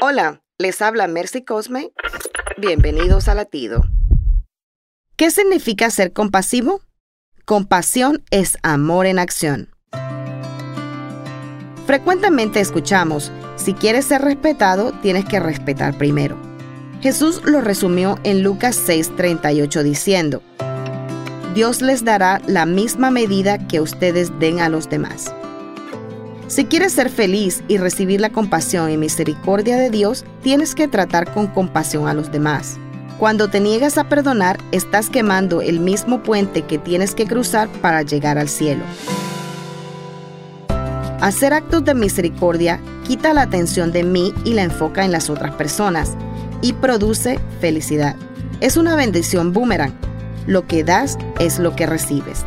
Hola, les habla Mercy Cosme. Bienvenidos a Latido. ¿Qué significa ser compasivo? Compasión es amor en acción. Frecuentemente escuchamos, si quieres ser respetado, tienes que respetar primero. Jesús lo resumió en Lucas 6:38 diciendo, Dios les dará la misma medida que ustedes den a los demás. Si quieres ser feliz y recibir la compasión y misericordia de Dios, tienes que tratar con compasión a los demás. Cuando te niegas a perdonar, estás quemando el mismo puente que tienes que cruzar para llegar al cielo. Hacer actos de misericordia quita la atención de mí y la enfoca en las otras personas y produce felicidad. Es una bendición boomerang. Lo que das es lo que recibes.